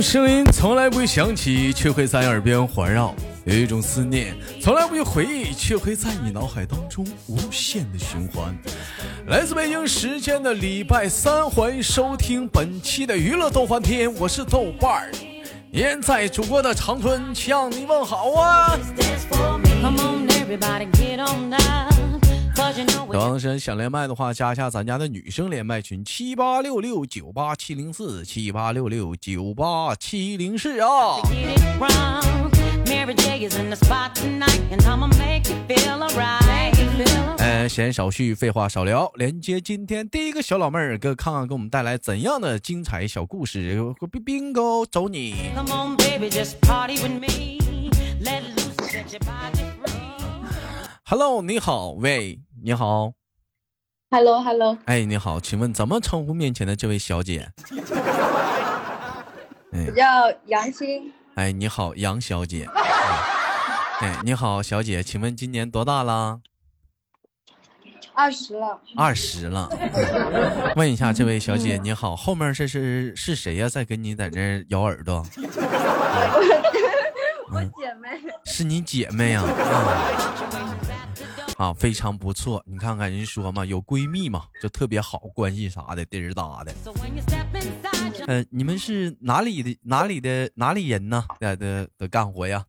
声音从来不会响起，却会在耳边环绕；有一种思念从来不会回忆，却会在你脑海当中无限的循环。来自北京时间的礼拜三，欢迎收听本期的娱乐逗翻天，我是豆瓣儿，依然在祖国的长春向你问好啊！王神想连麦的话，加一下咱家的女生连麦群七八六六九八七零四七八六六九八七零四啊。呃，闲少叙，废话少聊，连接今天第一个小老妹儿，哥看看给我们带来怎样的精彩小故事。Bingo，走你。Hello，你好，喂。你好，Hello，Hello，哎，你好，请问怎么称呼面前的这位小姐？我叫杨欣。哎，你好，杨小姐。哎，你好，小姐，请问今年多大了？二十了。二十了。问一下，这位小姐，你好，后面这是是谁呀？在跟你在这咬耳朵？我 姐妹。是你姐妹啊？啊，非常不错！你看看人说嘛，有闺蜜嘛，就特别好，关系啥的，嘚儿哒的。呃，你们是哪里的？哪里的？哪里人呢？在的的干活呀？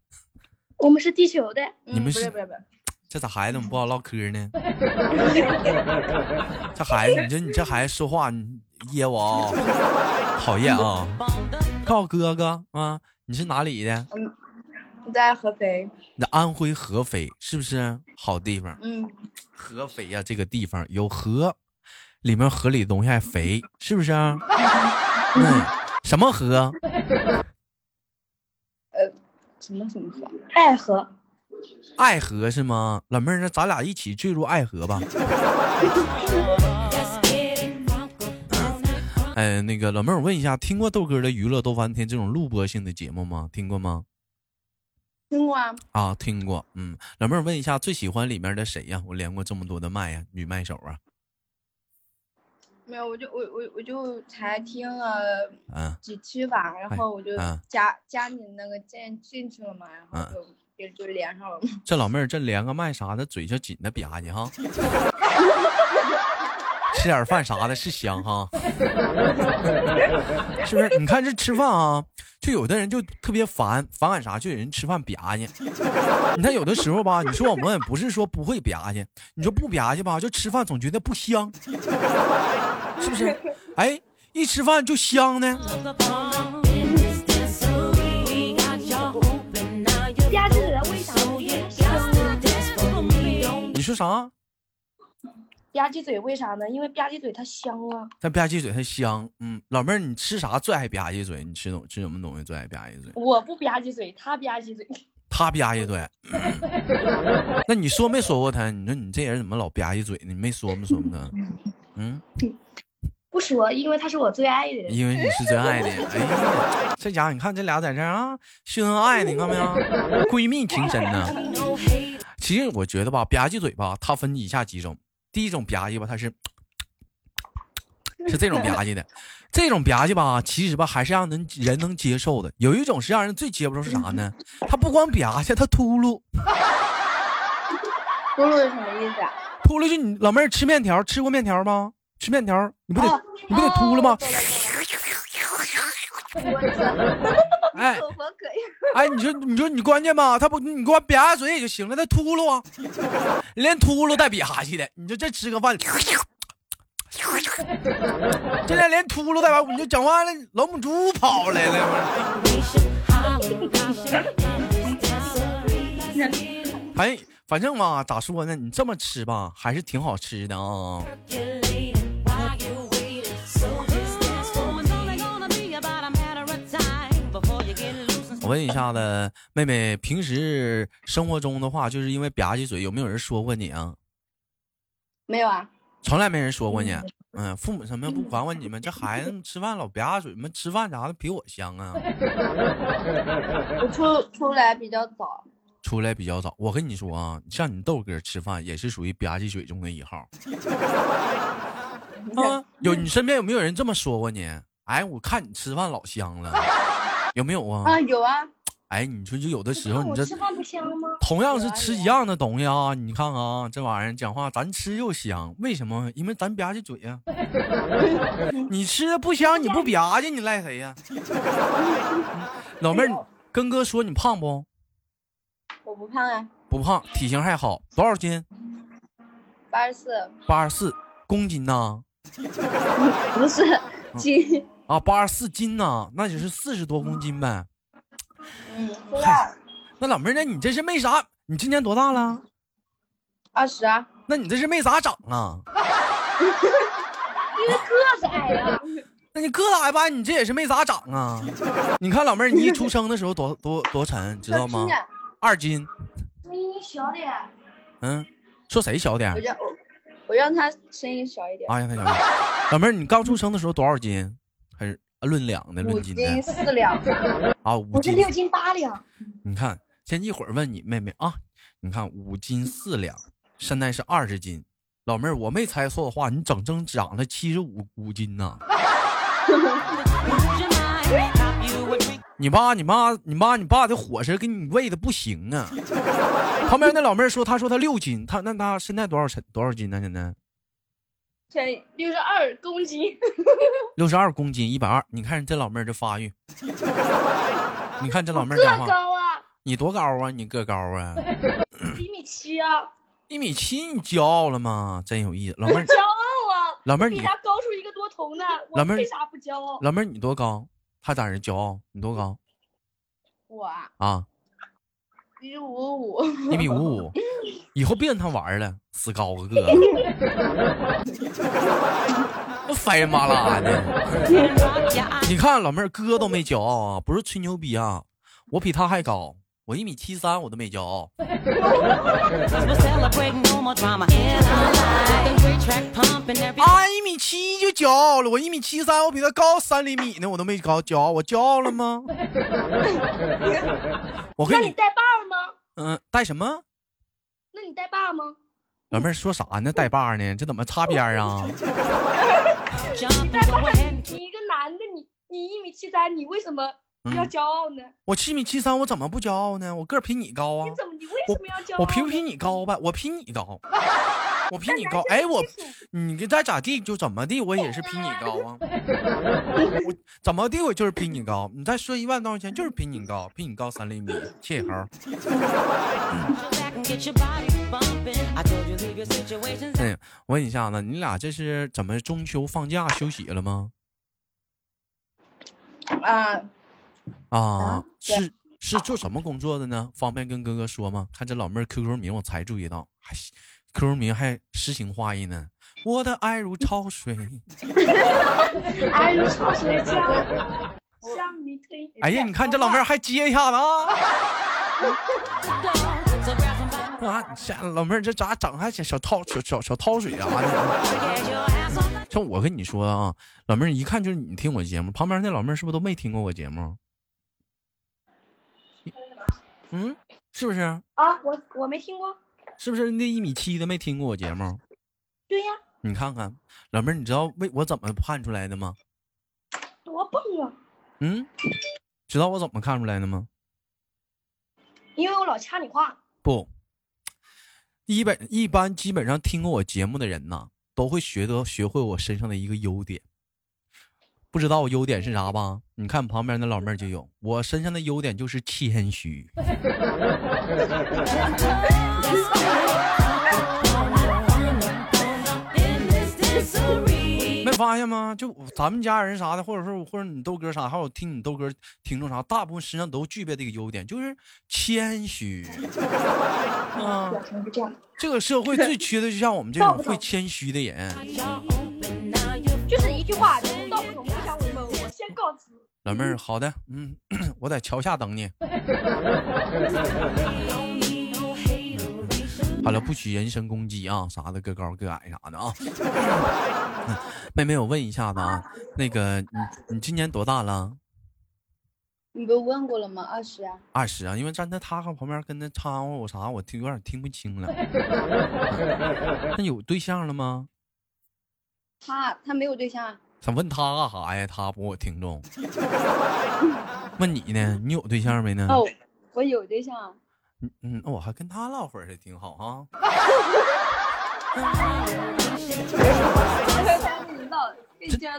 我们是地球的。你们是？这咋孩子怎么不好唠嗑呢？这孩子，你说你这孩子说话你噎我啊！讨厌啊！告诉哥哥啊，你是哪里的？在合肥，那安徽合肥是不是好地方？嗯，合肥呀，这个地方有河，里面河里的东西还肥，是不是？嗯，什么河？呃，什么什么河？爱河。爱河是吗？老妹儿，那咱俩一起坠入爱河吧。哎，那个老妹儿，我问一下，听过豆哥的娱乐逗翻天这种录播性的节目吗？听过吗？听过啊，啊，听过，嗯，老妹儿问一下，最喜欢里面的谁呀？我连过这么多的麦呀，女麦手啊。没有，我就我我我就才听了几期吧，然后我就加加你那个进进去了嘛，然后就就就连上了。这老妹儿这连个麦啥的，嘴就紧的吧唧哈。吃点饭啥的是香哈，是不是？你看这吃饭啊，就有的人就特别烦，反感啥？就有人吃饭吧唧。你看有的时候吧，你说我们不是说不会吧唧，你说不吧唧吧，就吃饭总觉得不香，是不是？哎，一吃饭就香呢。你说啥？吧唧嘴为啥呢？因为吧唧嘴它香啊。它吧唧嘴它香，嗯，老妹儿，你吃啥最爱吧唧嘴？你吃东吃什么东西最爱吧唧嘴？我不吧唧嘴，他吧唧嘴。他吧唧嘴。那你说没说过他？你说你这人怎么老吧唧嘴呢？你没说没说吗？嗯，不说，因为他是我最爱的人。因为你是最爱的。哎呀，这家伙，你看这俩在这啊，秀恩爱呢，你看没有？闺蜜情深呢。其实我觉得吧，吧唧嘴吧，它分以下几种。第一种吧唧吧，它是是这种吧唧的，这种吧唧吧，其实吧还是让人人能接受的。有一种是让人最接不住是啥呢？他不光吧唧，他秃噜。秃噜是什么意思啊？秃噜就你老妹儿吃面条，吃过面条吗？吃面条你不得你不得秃噜吗？哎，哎，你说你说你关键吧，他不你给我瘪下嘴也就行了，他秃噜啊，连秃噜带瘪哈气的，你说这吃个饭，这连连秃噜带完，你就讲话了，老母猪跑来了。哎，反正嘛，咋说呢？你这么吃吧，还是挺好吃的啊。我问一下子，妹妹，平时生活中的话，就是因为吧唧嘴，有没有人说过你啊？没有啊，从来没人说过你。嗯，父母什么不管管你们？这孩子吃饭老吧唧嘴，们吃饭啥的比我香啊。我出出来比较早，出来比较早。我跟你说啊，像你豆哥吃饭也是属于吧唧嘴中的一号。啊，有你身边有没有人这么说过你？哎，我看你吃饭老香了。有没有啊？啊，有啊。哎，你说就有的时候，你这吃饭不香吗？同样是吃一样的东西啊，你看看啊，这玩意儿讲话，咱吃又香，为什么？因为咱吧唧嘴呀。你吃的不香，你不吧唧，你赖谁呀？老妹儿，跟哥说你胖不？我不胖啊。不胖，体型还好，多少斤？八十四。八十四公斤呢？不是斤啊，八十四斤呢，那就是四十多公斤呗。嗯，那老妹儿，那你这是没啥？你今年多大了？二十啊。那你这是没咋长啊？因为个子矮呀。那你个子矮吧，你这也是没咋长啊。你看老妹儿，你一出生的时候多多多沉，知道吗？二斤。声音小点。嗯，说谁小点？我让，我让他声音小一点。啊，让他小点。老妹儿，你刚出生的时候多少斤？还是？论两的，论斤的。五斤四两 啊，五斤六斤八两。你看，先一会儿问你妹妹啊，你看五斤四两，现在是二十斤。老妹儿，我没猜错的话，你整整长了七十五五斤呢。你爸、你妈、你妈、你爸的伙食给你喂的不行啊。旁边那老妹儿说，她说她六斤，她那她现在多少称多少斤呢？现在？六十二公斤，六十二公斤，一百二。你看这老妹儿这发育，你看这老妹儿讲话，高啊！你多高啊？你个高啊？一米七啊！一米七，你骄傲了吗？真有意思，老妹儿骄傲啊！老妹儿，你比他高出一个多头呢。老妹儿为啥不骄傲？老妹儿，你多高？他咋人骄傲？你多高？我啊。一米五五，一米五五，以后别跟他玩了，死高个。哥，那翻麻拉的。你看老妹儿，哥都没骄傲啊，不是吹牛逼啊，我比他还高，我一米七三，我都没骄傲。啊，一米七就骄傲了，我一米七三，我比他高三厘米呢，我都没高骄傲，我骄傲了吗？我跟你带把吗？嗯，带什么？那你带把吗？老妹儿说啥呢？带把呢？这怎么擦边啊？你带把，你一个男的，你你一米七三，你为什么要骄傲呢？我七米七三，我怎么不骄傲呢？我个儿比你高啊！你怎么？你为什么要骄傲？我比不比你高吧？我比你高。我比你高，哎，我，你给再咋地就怎么地，我也是比你高啊。我怎么地，我就是比你高。你再说一万多块钱，就是比你高，比你高三厘米，谢猴。哎，我问一下子，你俩这是怎么中秋放假休息了吗？啊啊，是是做什么工作的呢？方便跟哥哥说吗？看这老妹儿 QQ 名，我才注意到，还 QQ 名还诗情画意呢，我的爱如潮水，爱如潮水向你推。哎呀，你看这老妹儿还接一下子啊！啊，下老妹儿这咋整？还小小套小小小套水啊？像我跟你说啊，老妹儿一看就是你听我节目，旁边那老妹儿是不是都没听过我节目？嗯，是不是？啊，我我没听过。是不是那一米七的没听过我节目？对呀，你看看老妹儿，你知道为我怎么判出来的吗？多棒啊！嗯，知道我怎么看出来的吗？因为我老掐你话。不，一本一般基本上听过我节目的人呐，都会学得学会我身上的一个优点。不知道我优点是啥吧？你看旁边那老妹儿就有，我身上的优点就是谦虚。没发现吗？就咱们家人啥的，或者说或者你豆哥啥，还有听你豆哥听众啥，大部分身上都具备这个优点，就是谦虚。啊，这个社会最缺的就像我们这种会谦虚的人。就是一句话，老妹儿，好的，嗯，我在桥下等你。好了，不许人身攻击啊，啥的，个高个矮啥的啊。妹妹，我问一下子啊，那个你你今年多大了？你不问过了吗？二十啊。二十啊，因为站在他旁边跟他掺和我啥，我听有点听不清了。那有对象了吗？他他没有对象，想问他干啥呀？他不我听众。问你呢？你有对象没呢？哦，我有对象。嗯嗯，我还跟他唠会儿，也挺好哈。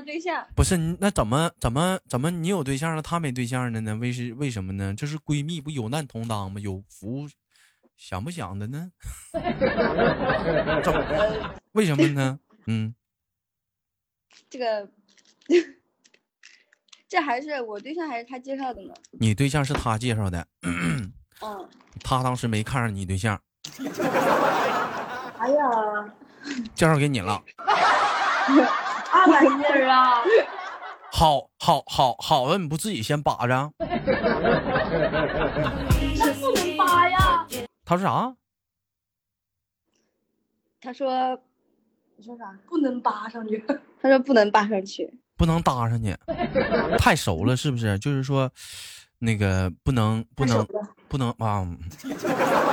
对象不是那怎么怎么怎么你有对象了，他没对象了呢？为是为什么呢？这是闺蜜不有难同当吗？有福想不想的呢？怎么？为什么呢？嗯，这个这还是我对象还是他介绍的呢？你对象是他介绍的。嗯，他当时没看上你对象。哎呀，介绍给你了。二百斤啊！好好好好的，你不自己先扒着？那不能扒呀！他说啥？他说，你说啥？不能扒上去。他说不能扒上去，不能搭上去，太熟了是不是？就是说，那个不能不能不能啊！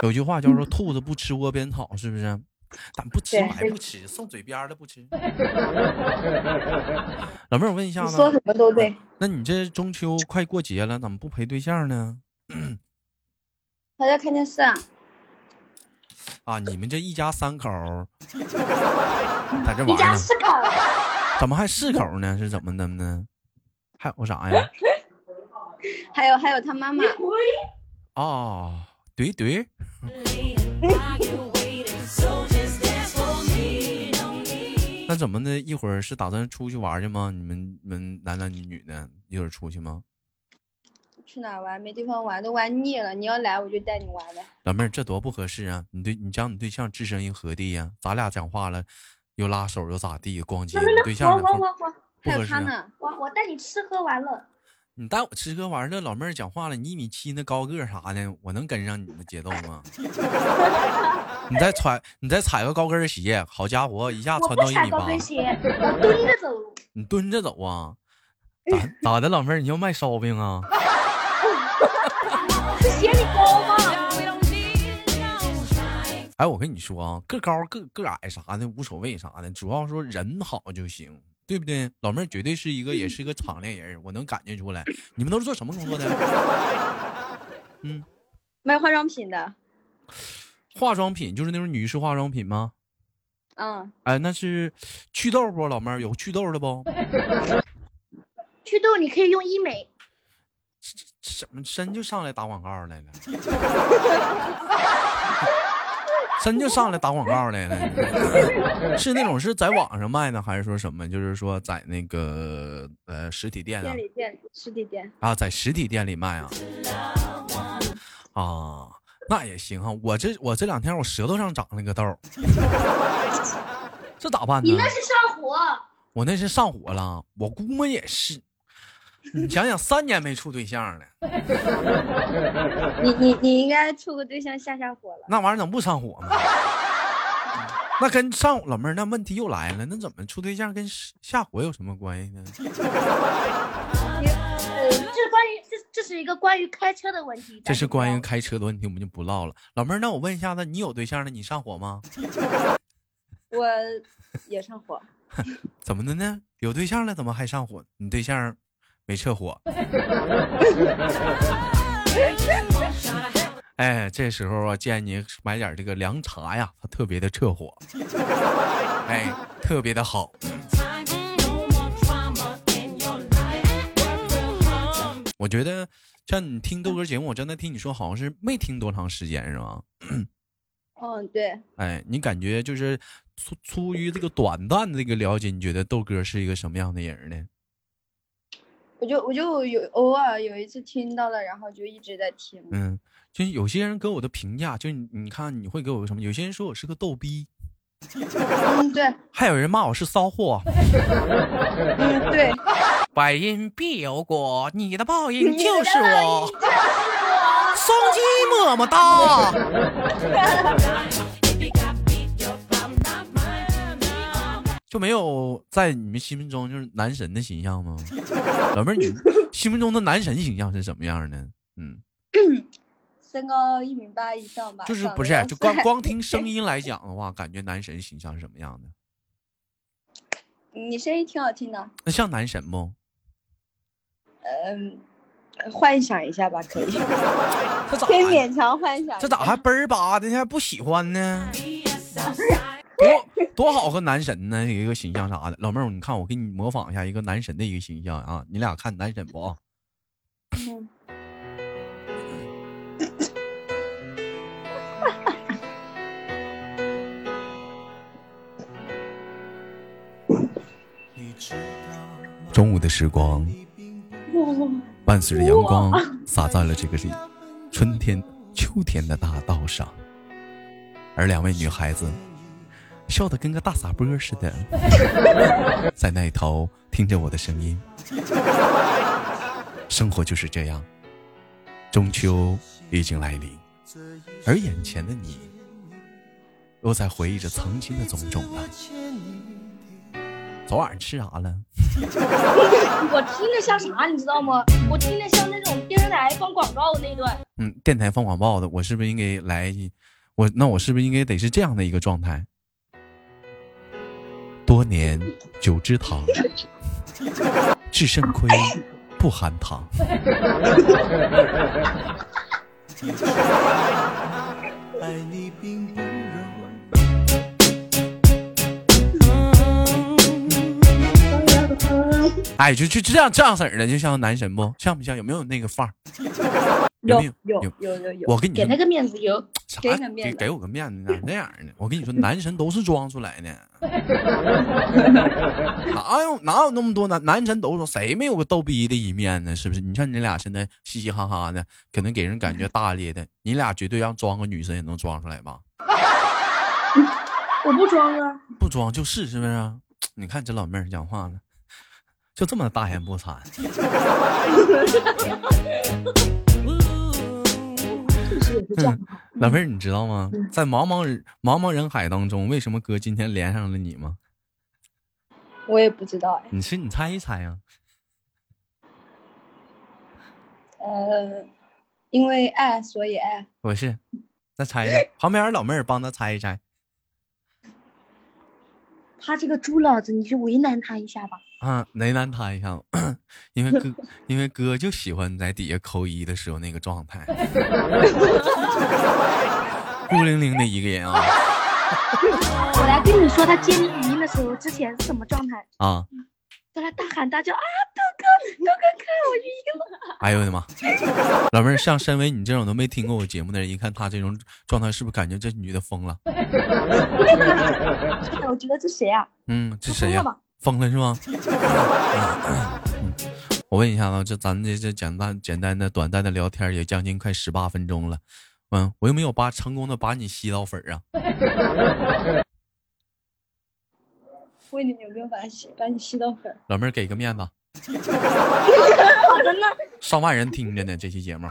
有句话叫做“兔子不吃窝边草”，是不是？咱不吃还不吃，送嘴边的不吃。老妹儿，我问一下子，说什么都对。那你这中秋快过节了，怎么不陪对象呢？他在看电视啊。啊，你们这一家三口 在这玩呢？一家四口。怎么还四口呢？是怎么的呢？还有啥呀？还有还有他妈妈。哦，对对。那怎么的？一会儿是打算出去玩去吗？你们你们男男女女的，一会儿出去吗？去哪玩？没地方玩，都玩腻了。你要来，我就带你玩呗。老妹儿，这多不合适啊！你对你讲你对象置身于何地呀？咱俩讲话了，又拉手又咋地？逛街，对象我我我我，还有他呢。我我带你吃喝玩乐。你带我吃喝玩乐，老妹儿讲话了，你一米七那高个啥的，我能跟上你的节奏吗？你再穿，你再踩个高跟鞋，好家伙，一下穿到一米八。我蹲着走。你蹲着走啊？咋咋的，老妹儿，你要卖烧饼啊？嫌你高吗？哎，我跟你说啊，个高个个矮啥的无所谓啥的，主要说人好就行。对不对？老妹儿绝对是一个，也是一个敞亮人，我能感觉出来。你们都是做什么工作的？嗯，卖化妆品的。化妆品就是那种女士化妆品吗？嗯。哎，那是祛痘不？老妹儿有祛痘的不？祛痘你可以用医美。怎么真就上来打广告来了？真就上来打广告来了，是那种是在网上卖呢，还是说什么？就是说在那个呃实体店啊？店里店实体店啊，在实体店里卖啊？啊，那也行啊。我这我这两天我舌头上长了个痘，这咋办呢？你那是上火。我那是上火了，我估摸也是。你想想，三年没处对象了，你你你应该处个对象下下火了。那玩意儿怎么不上火吗？那跟上老妹儿，那问题又来了，那怎么处对象跟下火有什么关系呢？呃，这关于这这是一个关于开车的问题。这是关于开车的问题，我们就不唠了。老妹儿，那我问一下子，你有对象了，你上火吗？我也上火。怎么的呢？有对象了，怎么还上火？你对象？没撤火，哎，这时候啊，建议你买点这个凉茶呀，它特别的撤火，哎，特别的好。我觉得像你听豆哥节目，我真的听你说，好像是没听多长时间，是吗？嗯，对。哎，你感觉就是出出于这个短暂的这个了解，你觉得豆哥是一个什么样的人呢？我就我就有偶尔有一次听到了，然后就一直在听。嗯，就有些人给我的评价，就你你看你会给我什么？有些人说我是个逗逼，嗯对，还有人骂我是骚货。嗯对，百因必有果，你的报应就是我。双击么么哒。就没有在你们心目中就是男神的形象吗？老妹儿，你心目中的男神形象是什么样的？嗯，身高一米八以上吧。就是不是就光光听声 音来讲的话，感觉男神形象是什么样的？你声音挺好听的。那像男神不？嗯，幻想一下吧，可以。这咋？可以勉强幻想。这咋还嘣儿吧的还不喜欢呢？多多好个男神呢，一个形象啥的。老妹儿，你看我给你模仿一下一个男神的一个形象啊，你俩看男神不？中午的时光，伴随着阳光洒在了这个里春天、秋天的大道上，而两位女孩子笑得跟个大傻波似的，在那头听着我的声音。生活就是这样，中秋已经来临，而眼前的你，又在回忆着曾经的种种了。昨晚吃啥了？我听着像啥，你知道吗？我听着像那种电视台放广告的那段。嗯，电台放广告的，我是不是应该来？我那我是不是应该得是这样的一个状态？多年九芝堂，至肾亏不含糖。爱你并不哎，就就这样这样式儿的，就像男神不像不像？有没有那个范儿？有有有有有有。我给你给那个面子有，给给给我个面子，哪那样呢？我跟你说，男神都是装出来的。哪有哪有那么多男男神都说谁没有个逗逼的一面呢？是不是？你看你俩现在嘻嘻哈哈的，可能给人感觉大咧的。你俩绝对让装个女神也能装出来吧？我不装啊，不装就是是不是？你看这老妹儿讲话了。就这么大言不惭，老妹儿，你知道吗？在茫茫人茫茫人海当中，为什么哥今天连上了你吗？我也不知道哎。你是你猜一猜呀？呃，因为爱所以爱。不是，再猜一下。旁边老妹儿帮他猜一猜。他这个猪脑子，你就为难他一下吧。啊，为难他一下，因为哥，因为哥就喜欢在底下扣一的时候那个状态，孤零零的一个人啊。我来跟你说，他接你语音的时候之前是什么状态啊？在那大喊大叫啊，豆哥，豆哥看我语音了。哎呦我的妈！老妹儿，像身为你这种都没听过我节目的人，一看他这种状态，是不是感觉这女的疯了？我觉得这谁啊？嗯，这谁呀？疯了是吗？我问一下子，这咱这这简单简单的短暂的聊天也将近快十八分钟了，嗯，我有没有把成功的把你吸到粉啊？问你有没有把吸把你吸到粉？老妹儿给个面子。好的呢。上万人听着呢，这期节目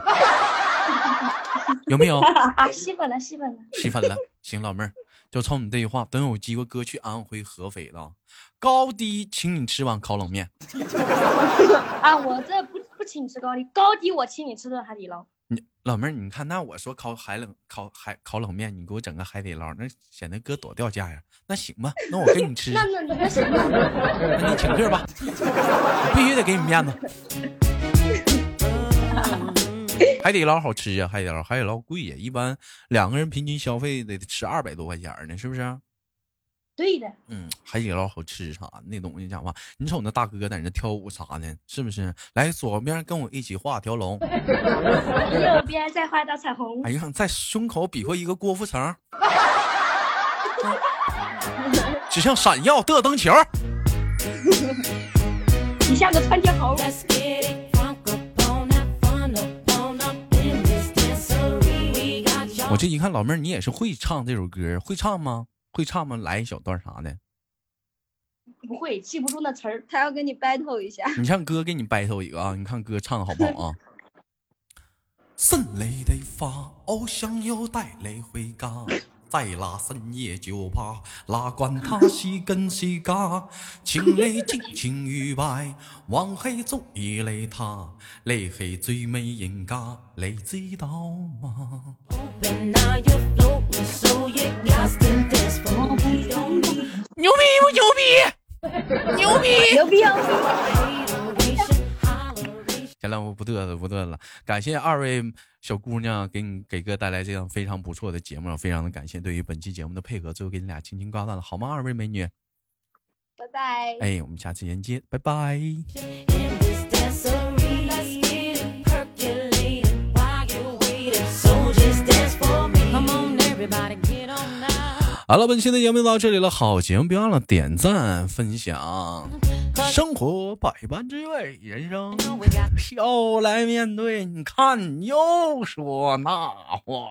有没有？啊，吸粉了，吸粉了，吸粉了。行，老妹儿。就冲你这句话，等有机会哥去安徽合肥了，高低请你吃碗烤冷面。啊，我这不不请你吃高低，高低我请你吃顿海底捞。你老妹儿，你看那我说烤海冷烤海烤冷面，你给我整个海底捞，那显得哥多掉价呀。那行吧，那我跟你吃。那那那行，那你请客吧，我必须得给你面子。海底捞好吃呀，海底捞海底捞贵呀，一般两个人平均消费得吃二百多块钱呢，是不是？对的。嗯，海底捞好吃啥？那东西讲话，你瞅那大哥在那跳舞啥的，是不是？来左边跟我一起画条龙，右边再画道彩虹。哎呀，在胸口比划一个郭富城，只像闪耀的灯球。你像个窜天猴。我这一看，老妹儿，你也是会唱这首歌，会唱吗？会唱吗？来一小段啥的？不会，记不住那词儿。他要跟你 battle 一下。你让哥给你 battle 一个啊！你看哥唱的好不好啊？胜利的花，翱翔又带泪回家。在那深夜酒吧，哪管他是真是假，情侣真情如白，往黑做一类他，你係最美人家，你知道吗？牛逼不牛逼？牛逼！牛逼！行了，我不嘚瑟，不嘚瑟了。感谢二位小姑娘给你给哥带来这样非常不错的节目，非常的感谢对于本期节目的配合。最后给你俩轻轻挂断了，好吗？二位美女，拜拜。哎，我们下次连接，拜拜。好了，本期的节目就到这里了。好节目，别忘了点赞分享。生活百般滋味，人生笑来面对。你看，你又说那话。